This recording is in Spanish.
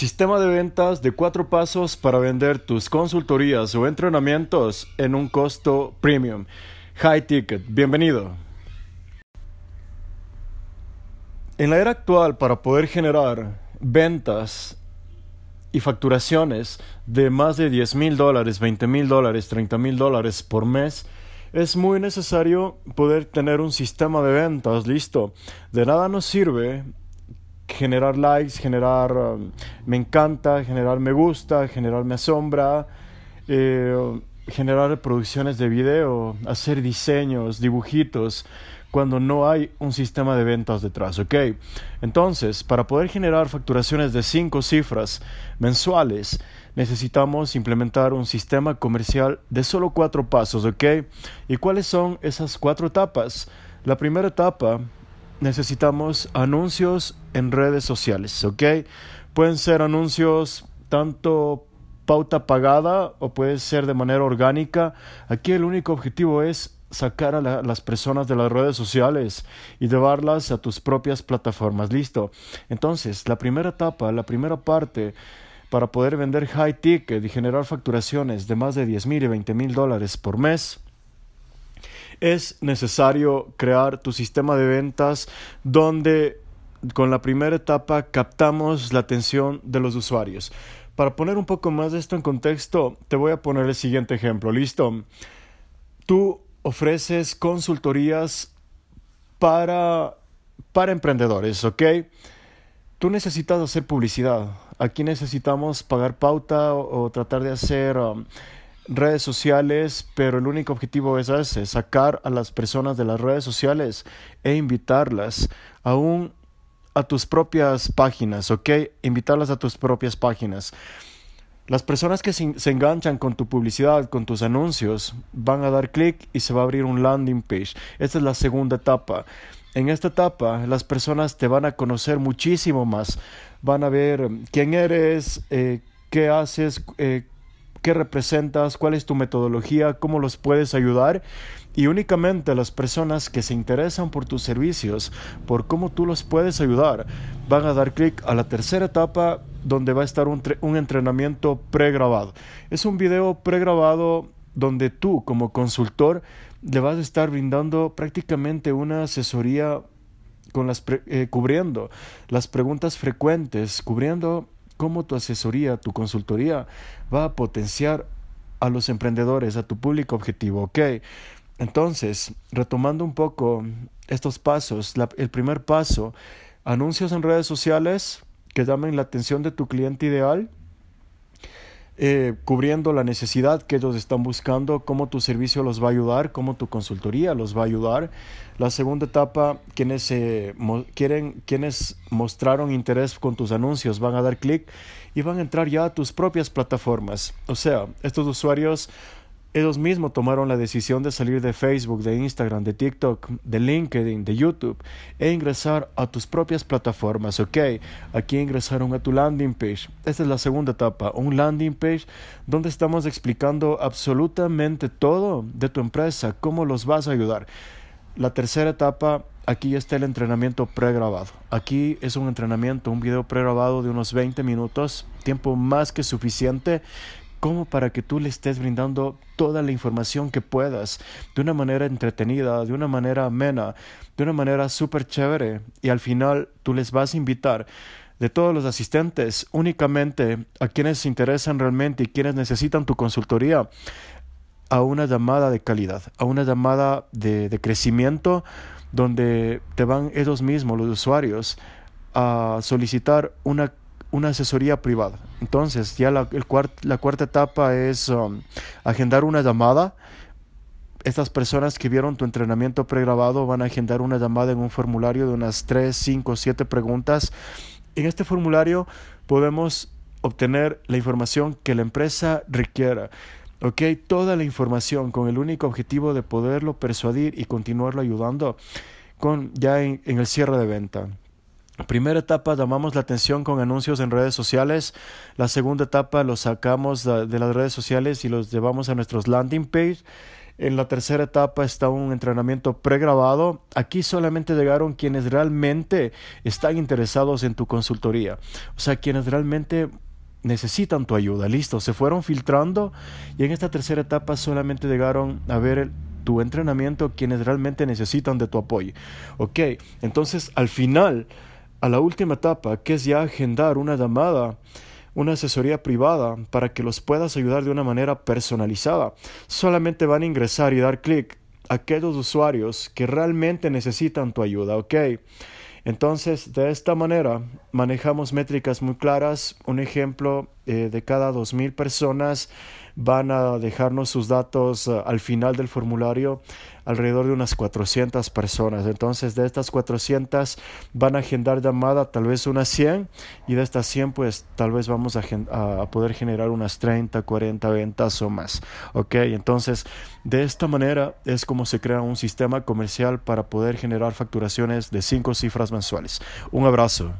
Sistema de ventas de cuatro pasos para vender tus consultorías o entrenamientos en un costo premium. High Ticket, bienvenido. En la era actual, para poder generar ventas y facturaciones de más de 10 mil dólares, 20 mil dólares, 30 mil dólares por mes, es muy necesario poder tener un sistema de ventas listo. De nada nos sirve generar likes, generar um, me encanta, generar me gusta, generar me asombra, eh, generar producciones de video, hacer diseños, dibujitos, cuando no hay un sistema de ventas detrás, ¿ok? Entonces, para poder generar facturaciones de cinco cifras mensuales, necesitamos implementar un sistema comercial de solo cuatro pasos, ¿ok? ¿Y cuáles son esas cuatro etapas? La primera etapa necesitamos anuncios en redes sociales, ¿ok? Pueden ser anuncios tanto pauta pagada o puede ser de manera orgánica. Aquí el único objetivo es sacar a las personas de las redes sociales y llevarlas a tus propias plataformas. Listo. Entonces, la primera etapa, la primera parte para poder vender high ticket y generar facturaciones de más de 10 mil y 20 mil dólares por mes es necesario crear tu sistema de ventas donde con la primera etapa captamos la atención de los usuarios. Para poner un poco más de esto en contexto, te voy a poner el siguiente ejemplo. ¿Listo? Tú ofreces consultorías para, para emprendedores, ¿ok? Tú necesitas hacer publicidad. Aquí necesitamos pagar pauta o, tratar de hacer um, redes sociales, pero el único objetivo es ese, sacar a las personas de las redes sociales e invitarlas a tus propias páginas, ¿ok? Invitarlas a tus propias páginas. Las personas que se, enganchan con tu publicidad, con tus anuncios, van a dar clic y se va a abrir un landing page. Esta es la segunda etapa. En esta etapa las personas te van a conocer muchísimo más. Van a ver quién eres, eh, qué haces, eh, qué representas, cuál es tu metodología, cómo los puedes ayudar y únicamente las personas que se interesan por tus servicios, por cómo tú los puedes ayudar, van a dar clic a la tercera etapa donde va a estar un, entrenamiento pregrabado. Es un video pregrabado donde tú como consultor le vas a estar brindando prácticamente una asesoría con las eh, cubriendo las preguntas frecuentes, cubriendo cómo tu asesoría, tu consultoría va a potenciar a los emprendedores, a tu público objetivo, ¿ok? Entonces, retomando un poco estos pasos, el primer paso, anuncios en redes sociales que llamen la atención de tu cliente ideal, eh, cubriendo la necesidad que ellos están buscando, cómo tu servicio los va a ayudar, cómo tu consultoría los va a ayudar. La segunda etapa, quienes, eh, quieren, quienes mostraron interés con tus anuncios van a dar clic y van a entrar ya a tus propias plataformas. O sea, estos usuarios ellos mismos tomaron la decisión de salir de Facebook, de Instagram, de TikTok, de LinkedIn, de YouTube e ingresar a tus propias plataformas, ¿ok? Aquí ingresaron a tu landing page. Esta es la segunda etapa, un landing page donde estamos explicando absolutamente todo de tu empresa, cómo los vas a ayudar. La tercera etapa, aquí está el entrenamiento pregrabado. Aquí es un entrenamiento, un video pregrabado de unos 20 minutos, tiempo más que suficiente como para que tú le estés brindando toda la información que puedas, de una manera entretenida, de una manera amena, de una manera súper chévere, y al final tú les vas a invitar de todos los asistentes únicamente a quienes se interesan realmente y quienes necesitan tu consultoría a una llamada de calidad, a una llamada de, de crecimiento donde te van ellos mismos, los usuarios, a solicitar una una asesoría privada. Entonces, ya la, el la cuarta etapa es um, agendar una llamada. Estas personas que vieron tu entrenamiento pregrabado van a agendar una llamada en un formulario de unas 3, 5, 7 preguntas. En este formulario podemos obtener la información que la empresa requiera. ¿ok? Toda la información con el único objetivo de poderlo persuadir y continuarlo ayudando con, ya en el cierre de venta. Primera etapa llamamos la atención con anuncios en redes sociales. La segunda etapa los sacamos de las redes sociales y los llevamos a nuestros landing page. En la tercera etapa está un entrenamiento pregrabado. Aquí solamente llegaron quienes realmente están interesados en tu consultoría. O sea, quienes realmente necesitan tu ayuda. Listo, se fueron filtrando y en esta tercera etapa solamente llegaron a ver tu entrenamiento quienes realmente necesitan de tu apoyo. Ok, entonces al final, a la última etapa, que es ya agendar una llamada, una asesoría privada para que los puedas ayudar de una manera personalizada, solamente van a ingresar y dar clic a aquellos usuarios que realmente necesitan tu ayuda, ¿ok? Entonces, de esta manera, manejamos métricas muy claras. Un ejemplo, eh, de cada 2.000 personas van a dejarnos sus datos eh, al final del formulario alrededor de unas 400 personas. Entonces, de estas 400 van a agendar llamada tal vez unas 100 y de estas 100 pues tal vez vamos a, poder generar unas 30, 40 ventas o más. Ok, entonces de esta manera es como se crea un sistema comercial para poder generar facturaciones de 5 cifras mensuales. Un abrazo.